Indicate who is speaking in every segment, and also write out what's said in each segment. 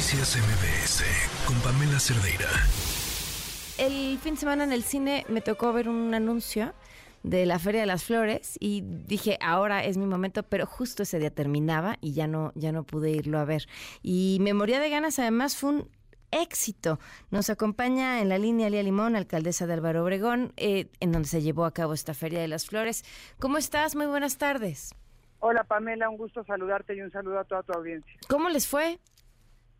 Speaker 1: Noticias MBS con Pamela Cerdeira.
Speaker 2: El fin de semana en el cine me tocó ver un anuncio de la Feria de las Flores y dije, ahora es mi momento, pero justo ese día terminaba y ya no, ya no pude irlo a ver. Y me moría de ganas, además fue un éxito. Nos acompaña en la línea Lía Limón, alcaldesa de Álvaro Obregón, eh, en donde se llevó a cabo esta Feria de las Flores. ¿Cómo estás? Muy buenas tardes.
Speaker 3: Hola Pamela, un gusto saludarte y un saludo a toda tu audiencia.
Speaker 2: ¿Cómo les fue?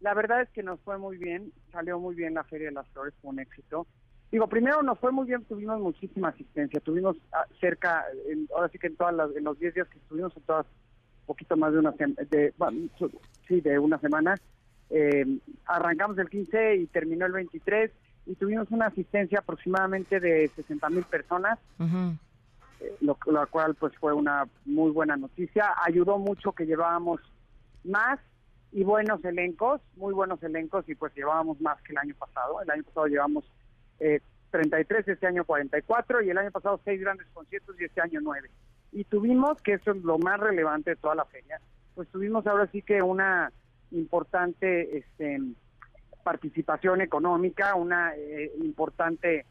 Speaker 3: La verdad es que nos fue muy bien, salió muy bien la Feria de las Flores, fue un éxito. Digo, primero nos fue muy bien, tuvimos muchísima asistencia, tuvimos ah, cerca, ahora sí que en todas las, en los 10 días que estuvimos, en todas, poquito más de una de, sí, de una semana, eh, arrancamos el 15 y terminó el 23 y tuvimos una asistencia aproximadamente de 60 mil personas lo, cual pues fue una muy buena noticia. Ayudó mucho que llevábamos más y buenos elencos, muy buenos elencos y pues llevábamos más que el año pasado. El año pasado llevamos eh, 33, este año 44 y el año pasado seis grandes conciertos y este año nueve. Y tuvimos, que eso es lo más relevante de toda la feria, pues tuvimos ahora sí que una importante este, participación económica, una eh, importante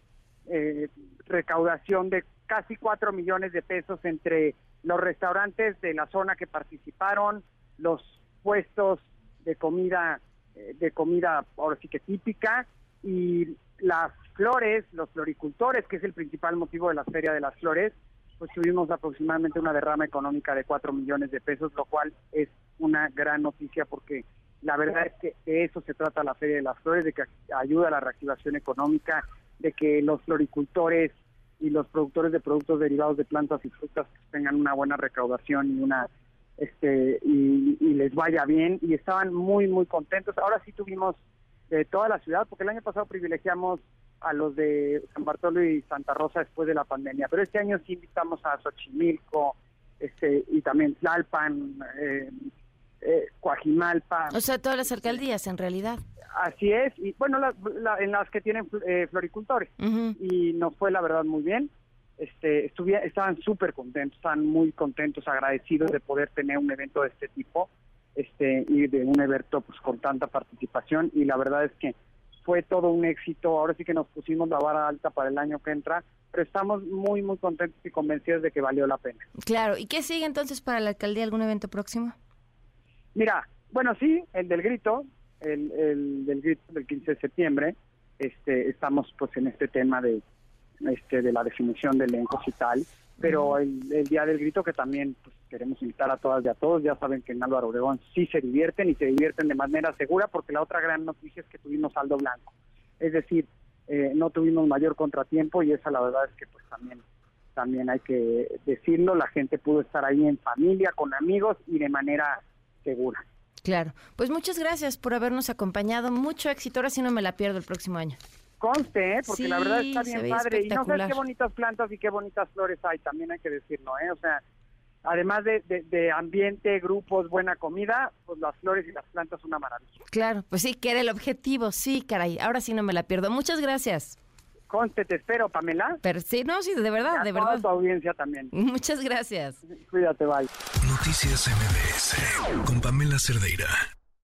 Speaker 3: eh, recaudación de casi cuatro millones de pesos entre los restaurantes de la zona que participaron, los puestos de comida, eh, de comida ahora sí que típica, y las flores, los floricultores, que es el principal motivo de la Feria de las Flores, pues tuvimos aproximadamente una derrama económica de cuatro millones de pesos, lo cual es una gran noticia porque la verdad es que de eso se trata la Feria de las Flores, de que ayuda a la reactivación económica, de que los floricultores y los productores de productos derivados de plantas y frutas tengan una buena recaudación y una este y, les vaya bien y estaban muy muy contentos. Ahora sí tuvimos de toda la ciudad porque el año pasado privilegiamos a los de San Bartolo y Santa Rosa después de la pandemia, pero este año sí invitamos a Xochimilco, este y también Tlalpan, eh, eh, Coajimalpa.
Speaker 2: O sea, todas las alcaldías en realidad.
Speaker 3: Así es, y bueno, en las que tienen eh, floricultores. Y nos fue la verdad muy bien. Este, estaban súper contentos, estaban muy contentos, agradecidos de poder tener un evento de este tipo este y de un evento pues con tanta participación y la verdad es que fue todo un éxito. Ahora sí que nos pusimos la vara alta para el año que entra, pero estamos muy, muy contentos y convencidos de que valió la pena.
Speaker 2: Claro, ¿y qué sigue entonces para la alcaldía? ¿Algún evento próximo?
Speaker 3: Mira, bueno, sí, el del grito, el, el del grito del 15 de septiembre, este, estamos pues en este tema de, este, de la definición de elencos y tal, pero el, día del grito que también pues, queremos invitar a todas y a todos, ya saben que en Álvaro Obregón sí se divierten y se divierten de manera segura porque la otra gran noticia es que tuvimos saldo blanco, es decir, eh, no tuvimos mayor contratiempo y esa la verdad es que pues también también hay que decirlo, la gente pudo estar ahí en familia, con amigos y de manera segura.
Speaker 2: Claro. Pues muchas gracias por habernos acompañado. Mucho éxito. Ahora sí no me la pierdo el próximo año.
Speaker 3: Conste, ¿eh? porque la verdad está bien padre. Y no sé qué bonitas plantas y qué bonitas flores hay, también hay que decirlo, ¿eh? O sea, además de, de, ambiente, grupos, buena comida, pues las flores y las plantas son una maravilla.
Speaker 2: Claro, pues sí, que era el objetivo. Sí, caray. Ahora sí no me la pierdo. Muchas gracias.
Speaker 3: Conste, te espero, Pamela.
Speaker 2: Pero sí, no, sí, de verdad, de verdad.
Speaker 3: tu audiencia también.
Speaker 2: Muchas gracias.
Speaker 3: Cuídate, bye.
Speaker 1: Noticias MBS con Pamela Cerdeira.